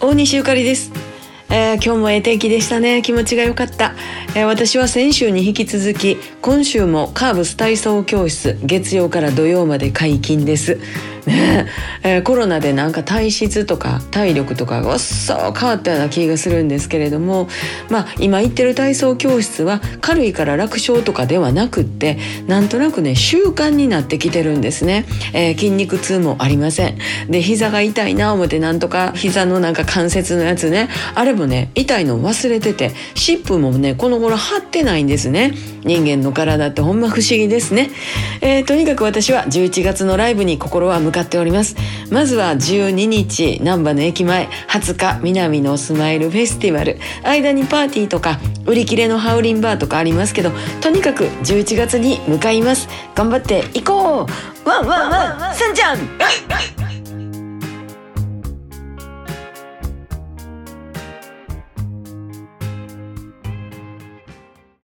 大西ゆかりです、えー今日もええ天気でしたね。気持ちが良かった、えー私は先週に引き続き今週もカーブス体操教室月曜から土曜まで解禁です。ね えコロナでなんか体質とか体力とかがわっそう変わったような気がするんですけれどもまあ今行ってる体操教室は軽いから楽勝とかではなくってなんとなくね習慣になってきてるんですね、えー筋肉痛もありません。で膝が痛いな思ってなんとか膝のなんか関節のやつねあれもね痛いの忘れてて湿布もねこの頃貼ってないんですね。人間の体ってほんま不思議ですね、えーとにかく私は11月のライブに心は向かっております。まずは12日難波の駅前20日南のスマイルフェスティバル。間にパーティーとか売り切れのハウリンバーとかありますけどとにかく11月に向かいます。頑張っていこう。ワンワンワンさんちゃん